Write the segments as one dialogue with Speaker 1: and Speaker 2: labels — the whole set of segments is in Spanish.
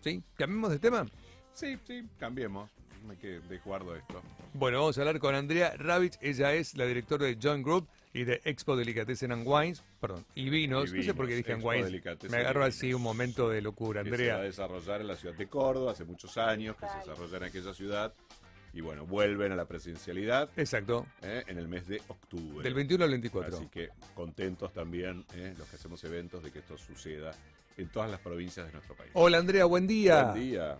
Speaker 1: ¿Sí? ¿Cambiemos de tema?
Speaker 2: Sí, sí, cambiemos. Hay que desguardo esto.
Speaker 1: Bueno, vamos a hablar con Andrea Ravich. Ella es la directora de John Group y de Expo Delicatessen and Wines. Perdón, y vinos.
Speaker 2: Y
Speaker 1: no sé por qué dije
Speaker 2: Expo
Speaker 1: wines.
Speaker 2: Delicatessen
Speaker 1: Me agarró
Speaker 2: y
Speaker 1: así un momento de locura,
Speaker 2: Que se va a
Speaker 1: Andrea.
Speaker 2: desarrollar en la ciudad de Córdoba hace muchos años, que se desarrolla en aquella ciudad. Y bueno, vuelven a la presencialidad
Speaker 1: Exacto.
Speaker 2: ¿eh? en el mes de octubre.
Speaker 1: Del 21 al 24.
Speaker 2: Así que contentos también ¿eh? los que hacemos eventos de que esto suceda en todas las provincias de nuestro país.
Speaker 1: Hola Andrea, buen día.
Speaker 2: Buen día.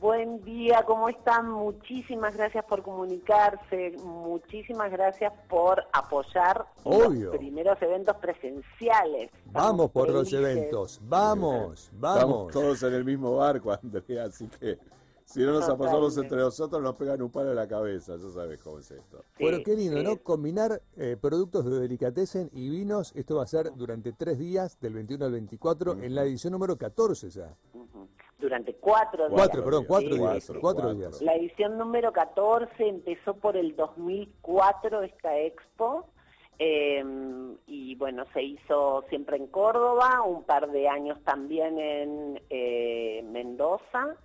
Speaker 3: Buen día, ¿cómo están? Muchísimas gracias por comunicarse, muchísimas gracias por apoyar
Speaker 4: Obvio.
Speaker 3: los primeros eventos presenciales. Estamos
Speaker 4: Vamos por los eventos, vamos,
Speaker 2: Estamos
Speaker 4: vamos.
Speaker 2: todos en el mismo barco, Andrea, así que si no nos apoyamos
Speaker 3: Totalmente.
Speaker 2: entre nosotros nos pegan un palo en la cabeza, ya sabes cómo es esto.
Speaker 3: Sí,
Speaker 4: Bueno, qué lindo,
Speaker 3: sí.
Speaker 4: ¿no? Combinar eh, productos de delicatessen y vinos. Esto va a ser durante tres días, del 21 al 24, en la edición número 14 ya.
Speaker 3: Durante cuatro días.
Speaker 4: Cuatro, perdón, cuatro
Speaker 3: Sí,
Speaker 4: días. Cuatro días.
Speaker 3: La edición número 14 empezó por el 2004 esta expo eh, y bueno, se hizo siempre en Córdoba, un par de años también en eh, Mendoza.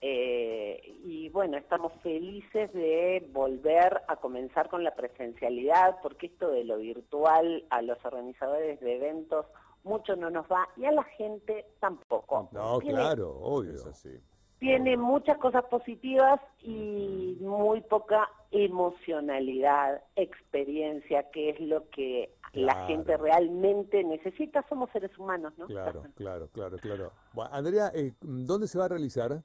Speaker 3: Eh, y bueno, estamos felices de volver a comenzar con la presencialidad, porque esto de lo virtual a los organizadores de eventos mucho no nos va y a la gente tampoco.
Speaker 4: No,
Speaker 3: Tiene-
Speaker 4: claro, obvio.
Speaker 2: Es así.
Speaker 3: tiene muchas cosas positivas y muy poca emocionalidad, experiencia, que es lo que la gente realmente necesita. Somos seres humanos, ¿no?
Speaker 4: Claro, claro, claro, claro. Bueno, Andrea, eh, ¿dónde se va a realizar?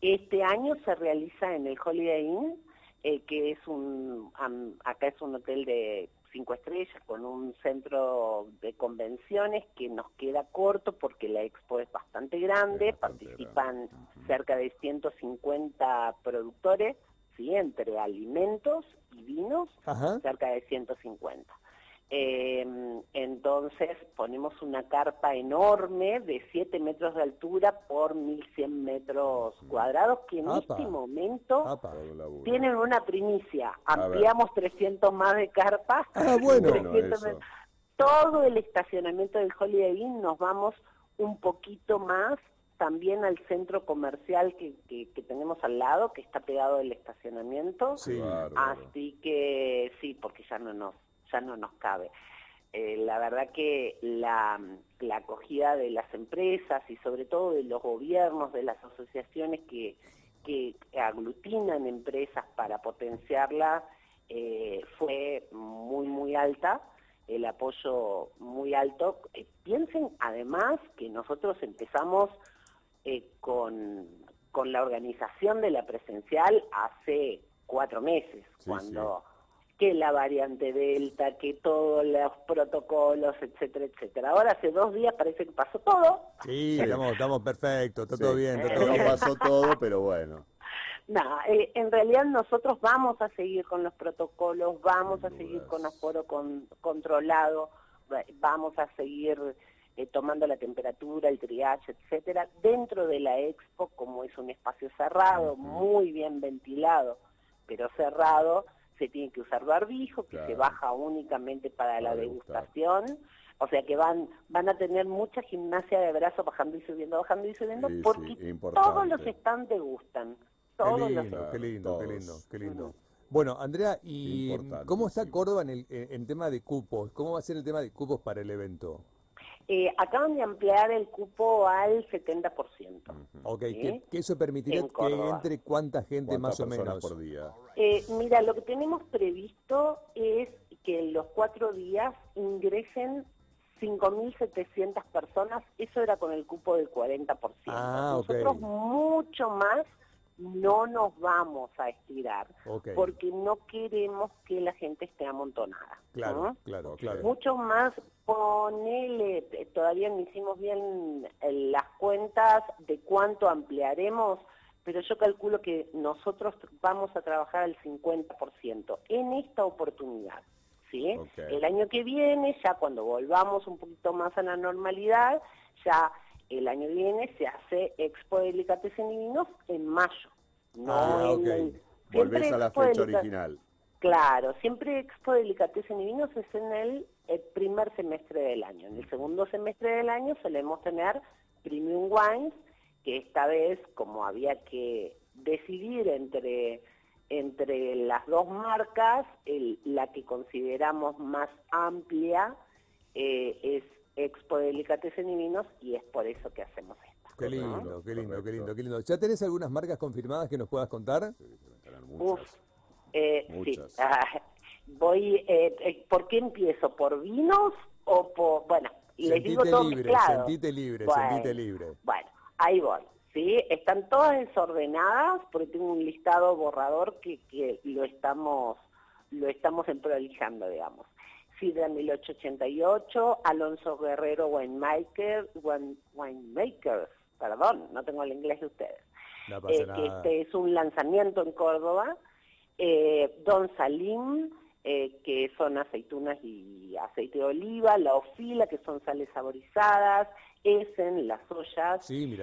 Speaker 3: Este año se realiza en el Holiday Inn, eh, que es un, am- acá es un hotel de cinco estrellas con un centro de convenciones que nos queda corto porque la expo es bastante grande,
Speaker 2: Es bastante
Speaker 3: participan cerca de 150 productores, ¿sí? entre alimentos y vinos,
Speaker 4: Ajá.
Speaker 3: cerca de 150. Eh, entonces ponemos una carpa enorme de 7 metros de altura por 1100 metros cuadrados que en
Speaker 4: Apa.
Speaker 3: este momento
Speaker 4: Apa.
Speaker 3: Tienen una primicia. Ampliamos 300 más de carpas.
Speaker 4: Ah, bueno.
Speaker 2: Bueno,
Speaker 3: 300
Speaker 2: eso.
Speaker 3: más. Todo el estacionamiento del Holiday Inn nos vamos un poquito más también al centro comercial que, que- que tenemos al lado, que está pegado del estacionamiento.
Speaker 4: Sí.
Speaker 3: Así que sí, porque ya no nos, ya no nos cabe. Eh, la verdad que la, la acogida de las empresas y sobre todo de los gobiernos, de las asociaciones que, que aglutinan empresas para potenciarlas, eh, fue muy, muy alta, el apoyo muy alto. Eh, piensen además que nosotros empezamos con, con la organización de la presencial hace cuatro meses,
Speaker 2: Sí,
Speaker 3: cuando que la variante Delta, que todos los protocolos, etcétera, etcétera. Ahora hace dos días parece que pasó todo.
Speaker 4: Sí, estamos, estamos perfectos, está
Speaker 2: Sí.
Speaker 4: todo bien, está
Speaker 2: Que
Speaker 4: todo
Speaker 2: no
Speaker 4: bien.
Speaker 2: pasó todo, pero bueno.
Speaker 3: No, eh, en realidad nosotros vamos a seguir con los protocolos, vamos a seguir con aforo con, controlado, va- vamos a seguir eh, tomando la temperatura, el triage, etcétera, dentro de la expo, como es un espacio cerrado, muy bien ventilado, pero cerrado, se tiene que usar barbijo, que
Speaker 2: Claro.
Speaker 3: se baja únicamente para la degustación. O sea que van van a tener mucha gimnasia de brazos bajando y subiendo, bajando y subiendo,
Speaker 2: Sí,
Speaker 3: porque todos los stands degustan.
Speaker 4: Qué
Speaker 3: Todos los
Speaker 4: lindo, qué lindo,
Speaker 2: Todos.
Speaker 4: qué lindo, qué lindo. Bueno, Andrea, ¿y cómo está. Córdoba en, el, en, en tema de cupos? ¿Cómo va a ser el tema de cupos para el evento?
Speaker 3: Eh, acaban de ampliar el cupo al 70%.
Speaker 4: Ok,
Speaker 3: ¿Sí?
Speaker 4: que, que eso permitirá
Speaker 3: En
Speaker 4: que
Speaker 3: Córdoba.
Speaker 4: entre cuánta gente
Speaker 2: ¿Cuántas
Speaker 4: más o menos.
Speaker 2: por día?
Speaker 3: Eh, mira, lo que tenemos previsto es que en los cuatro días ingresen 5.700 personas. Eso era con el cupo del 40%.
Speaker 4: Ah, ok.
Speaker 3: Nosotros mucho más no nos vamos a estirar porque no queremos que la gente esté amontonada.
Speaker 4: Claro,
Speaker 3: ¿no?
Speaker 4: claro, claro.
Speaker 3: Mucho más, ponele, eh, todavía no hicimos bien eh, las cuentas de cuánto ampliaremos, pero yo calculo que nosotros vamos a trabajar al 50% en esta oportunidad. ¿sí? El año que viene, ya cuando volvamos un poquito más a la normalidad, ya el año viene se hace Expo Delicatessen y Vinos en mayo. No
Speaker 4: Ah,
Speaker 3: en
Speaker 4: ok.
Speaker 3: el- siempre
Speaker 2: Volvés a la
Speaker 3: Expo
Speaker 2: fecha original.
Speaker 3: Claro, siempre Expo Delicatessen y Vinos es en el, eh, primer semestre del año. En el segundo semestre del año solemos tener Premium Wines que esta vez, como había que decidir entre, entre las dos marcas, la que consideramos más amplia eh, es Expo Delicatessen y Vinos y es por eso que hacemos esto.
Speaker 4: Qué lindo, qué lindo, qué lindo, qué lindo. ¿Ya tenés algunas marcas confirmadas que nos puedas contar?
Speaker 3: Uf, eh, sí. Ah, voy, eh, ¿por qué empiezo? ¿Por vinos o por, bueno, les digo todo
Speaker 4: libre, Sentite libre, sentite libre.
Speaker 3: Bueno, ahí voy. ¿sí? Están todas desordenadas porque tengo un listado borrador que, que lo estamos lo estamos emprolijando, digamos. Sidra 1888, Alonso Guerrero Winemaker, Winemakers, perdón, no tengo el inglés de ustedes.
Speaker 4: Eh,
Speaker 3: que este es un lanzamiento en Córdoba. Eh, Don Salim, eh, que son aceitunas y aceite de oliva, la ofila, que son sales saborizadas, Essen, las ollas,
Speaker 4: sí,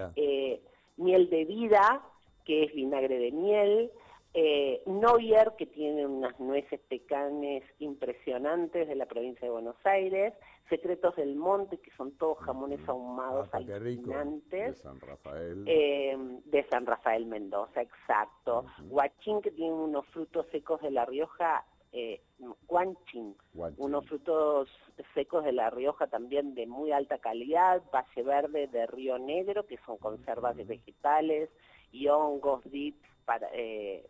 Speaker 3: miel de vida, que es vinagre de miel, eh, Neuer, que tiene unas nueces pecanes impresionantes de la provincia de Buenos Aires, Secretos del Monte, que son todos jamones ahumados
Speaker 2: ah, De San Rafael.
Speaker 3: Eh, de San Rafael Mendoza, exacto. Guachín, que tiene unos frutos secos de La Rioja, eh, guanchín, unos frutos secos de La Rioja también de muy alta calidad, Valle Verde de Río Negro, que son conservas de vegetales, y hongos, dips, para, eh,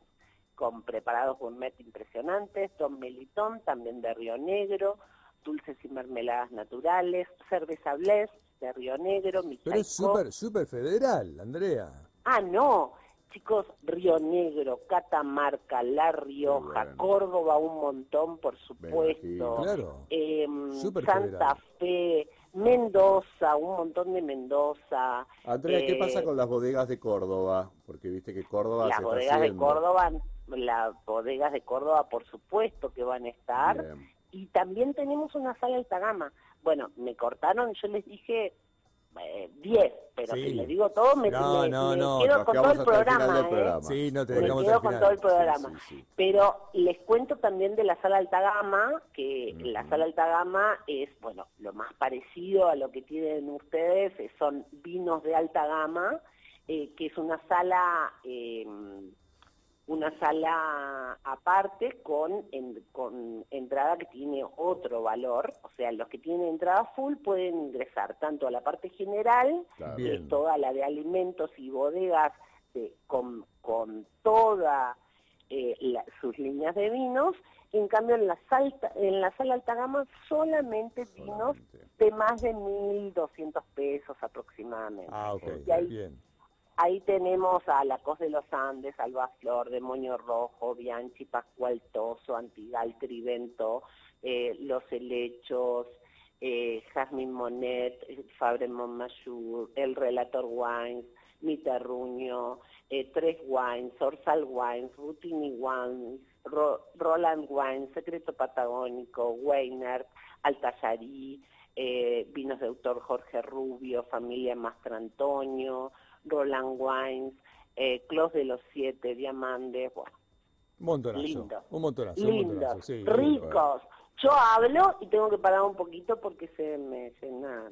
Speaker 3: con preparados gourmet impresionantes, Don Melitón, también de Río Negro, dulces y mermeladas naturales, cerveza Bless de Río Negro,
Speaker 4: Pero es súper, súper federal, Andrea.
Speaker 3: Ah, no, chicos, Río Negro, Catamarca, La Rioja, Córdoba un montón, por supuesto,
Speaker 4: claro.
Speaker 3: Em, Santa Fe, Mendoza, un montón de Mendoza.
Speaker 2: Andrea, ¿qué pasa eh, con las bodegas de Córdoba? Porque viste que Córdoba
Speaker 3: las bodegas de Córdoba las bodegas de Córdoba por supuesto que van a estar y también tenemos una sala alta gama. Bueno, me cortaron, yo les dije 10, eh, pero si les digo todo, me,
Speaker 4: no,
Speaker 3: no, quedo con todo el programa. ¿eh?
Speaker 4: Sí, no te
Speaker 3: me quedo con todo el programa. pero les cuento también de la sala alta gama, que la sala alta gama es, bueno, lo más parecido a lo que tienen ustedes, son vinos de alta gama, eh, que es una sala... Una sala aparte con, con entrada que tiene otro valor, o sea, los que tienen entrada full pueden ingresar tanto a la parte general, que es toda la de alimentos y bodegas de, con, con toda eh, sus líneas de vinos, en cambio en la, salta, en la sala alta gama solamente, vinos de más de 1.200 pesos aproximadamente.
Speaker 4: Ah, ok, bien
Speaker 3: Ahí tenemos a La Cos de los Andes, Alba Flor, Demonio Rojo, Bianchi, Pascual Toso, Antigal, Trivento, eh, Los Helechos, eh, Jasmine Monet, Fabre Montmajour, El Relator Wines, Miterruño, eh, Tres Wines, Orsal Wines, Rutini Wines, Roland Wines, Secreto Patagónico, Weiner, Altayarí, eh, Vinos de autor Jorge Rubio, Familia Mastrantonio, Roland Wines, eh, de los Siete, Diamantes, bueno.
Speaker 4: Un montonazo.
Speaker 3: Lindo.
Speaker 4: Un montonazo.
Speaker 3: Lindos, ricos. Yo hablo y tengo que parar un poquito porque se me llena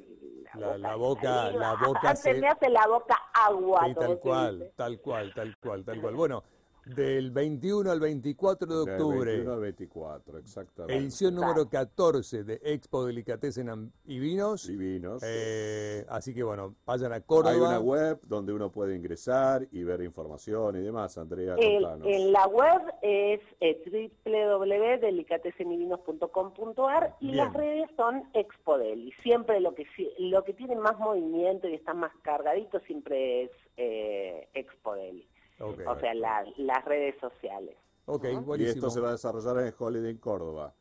Speaker 4: la, boca. La, boca,
Speaker 3: se... me hace la boca agua.
Speaker 4: tal cual, tal cual, tal cual, tal cual. Bueno, del 21 al 24 de octubre. Del
Speaker 2: 21 al 24, exactamente.
Speaker 4: Edición número 14 de Expo Delicatessen y Vinos.
Speaker 2: Y Vinos.
Speaker 4: Eh, así que bueno, vayan a Córdoba.
Speaker 2: Hay una web donde uno puede ingresar y ver información y demás, Andrea.
Speaker 3: en la web es eh, www.delicatessenyvinos.com.ar y las redes son Expodel. siempre lo que, lo que tiene más movimiento y está más cargadito siempre es eh, O sea, las redes sociales.
Speaker 2: Y esto se va a desarrollar en el Holiday en Córdoba.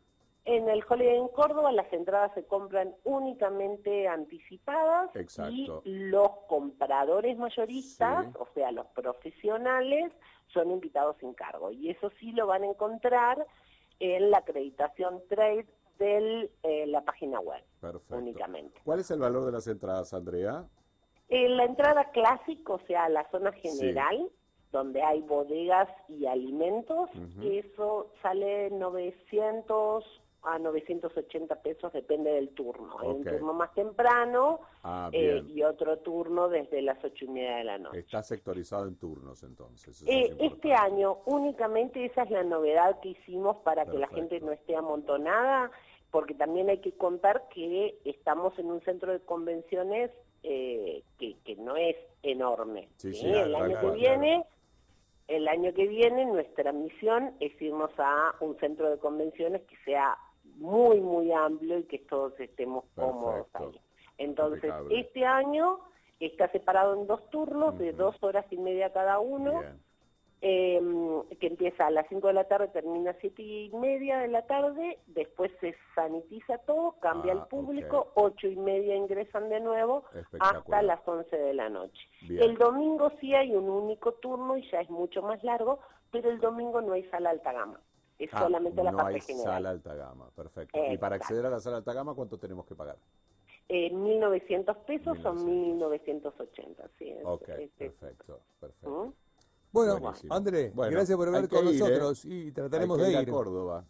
Speaker 3: En el Holiday en Córdoba las entradas se compran únicamente anticipadas y los compradores mayoristas, o sea, los profesionales, son invitados sin cargo. Y eso sí lo van a encontrar en la acreditación trade de eh, la página web
Speaker 2: Perfecto.
Speaker 3: únicamente.
Speaker 2: ¿Cuál es el valor de las entradas, Andrea?
Speaker 3: En la entrada clásica, o sea, la zona general, donde hay bodegas y alimentos, eso sale 900 a 980 pesos, depende del turno. Hay un turno más temprano
Speaker 2: Ah,
Speaker 3: eh, y otro turno desde las ocho y media de la noche.
Speaker 2: Está sectorizado en turnos entonces.
Speaker 3: Eh,
Speaker 2: es
Speaker 3: este año únicamente esa es la novedad que hicimos para que la gente no esté amontonada, porque también hay que contar que estamos en un centro de convenciones eh, que, que no es enorme.
Speaker 2: Sí,
Speaker 3: ¿sí?
Speaker 2: sí,
Speaker 3: el año que viene, el año que viene nuestra misión es irnos a un centro de convenciones que sea muy muy amplio y que todos estemos cómodos
Speaker 2: Perfecto.
Speaker 3: ahí. Entonces este año está separado en dos turnos de dos horas y media cada uno
Speaker 2: Bien.
Speaker 3: Eh, que empieza a las 5 de la tarde, termina a 7 y media de la tarde, después se sanitiza todo, cambia
Speaker 2: Ah,
Speaker 3: el público, 8 y media ingresan de nuevo hasta las 11 de la noche.
Speaker 2: Bien.
Speaker 3: El domingo sí hay un único turno y ya es mucho más largo, pero el domingo no hay sala alta gama, es
Speaker 2: Ah,
Speaker 3: solamente la
Speaker 2: no
Speaker 3: parte
Speaker 2: hay
Speaker 3: general.
Speaker 2: sala alta gama, perfecto. Y para acceder a la sala alta gama, ¿cuánto tenemos que pagar?
Speaker 3: Eh, 1.900 pesos son
Speaker 2: 1900.
Speaker 3: 1.980, sí. es-
Speaker 2: Ok,
Speaker 3: es-
Speaker 2: perfecto, perfecto.
Speaker 3: ¿Mm?
Speaker 4: Bueno,
Speaker 2: Buenísimo.
Speaker 4: André,
Speaker 2: Bueno,
Speaker 4: gracias por hablar
Speaker 2: que
Speaker 4: con
Speaker 2: ir, ¿eh?
Speaker 4: nosotros y trataremos
Speaker 2: Hay que
Speaker 4: de
Speaker 2: ir a Córdoba.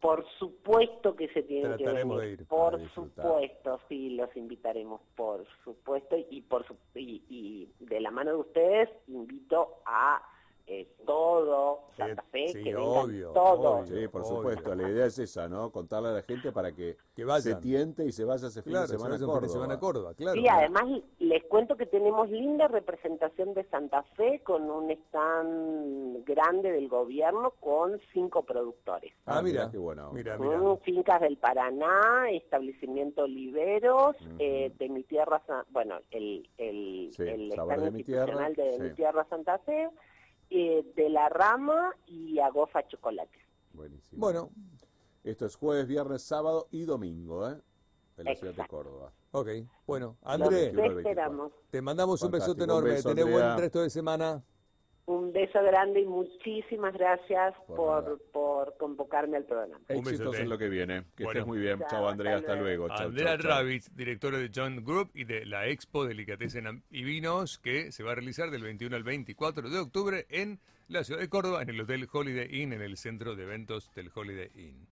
Speaker 3: Por supuesto que se tienen que
Speaker 4: Trataremos
Speaker 3: venir.
Speaker 4: de ir.
Speaker 3: Por supuesto, sí, los invitaremos, por supuesto. Y, por su- y, y de la mano de ustedes invito a eh, todo Santa Fe,
Speaker 4: sí,
Speaker 3: que
Speaker 4: obvio, obvio.
Speaker 2: Sí, por
Speaker 4: obvio.
Speaker 2: supuesto. La idea es esa, ¿no? Contarle a la gente para que, se tiente y se vaya ese fin
Speaker 4: Claro,
Speaker 2: de
Speaker 4: se
Speaker 2: semana a
Speaker 4: fin de
Speaker 2: Córdoba.
Speaker 4: semana a Córdoba, claro.
Speaker 3: Sí, además les cuento que tenemos linda representación de Santa Fe con un stand grande del gobierno con cinco productores.
Speaker 2: Ah,
Speaker 4: Ah, mira,
Speaker 2: qué buena onda.
Speaker 4: mira,
Speaker 3: Mm, Fincas del Paraná, establecimiento Oliveros,
Speaker 2: Ujú.
Speaker 3: eh, de mi tierra, bueno, el, el,
Speaker 2: Sí,
Speaker 3: el
Speaker 2: Sabor
Speaker 3: stand
Speaker 2: de mi tierra,
Speaker 3: institucional de
Speaker 2: sí.
Speaker 3: mi tierra Santa Fe, eh, de La Rama y Agofa Chocolate.
Speaker 2: Buenísimo.
Speaker 4: Bueno,
Speaker 2: Esto es jueves, viernes, sábado y domingo, ¿eh? En la ciudad de. Córdoba.
Speaker 4: ok. Bueno, André,
Speaker 2: 21 al
Speaker 3: esperamos.
Speaker 4: te mandamos un besote
Speaker 2: un
Speaker 4: enorme.
Speaker 2: beso,
Speaker 4: Tenés
Speaker 2: Andrea.
Speaker 4: buen resto de semana.
Speaker 3: Un beso grande y muchísimas gracias
Speaker 2: Por
Speaker 3: por, convocarme al programa.
Speaker 1: Un
Speaker 2: Éxitos en lo que viene. Que
Speaker 1: Bueno.
Speaker 2: estés muy bien.
Speaker 3: Chao,
Speaker 2: Chao, Andrea.
Speaker 3: hasta
Speaker 2: Hasta
Speaker 3: luego.
Speaker 2: Chao,
Speaker 1: Andrea. Ravitz, directora de John Group y de la Expo Delicatessen y Vinos, que se va a realizar del 21 al 24 de octubre en la ciudad de Córdoba, en el Hotel Holiday Inn, en el centro de eventos del Holiday Inn.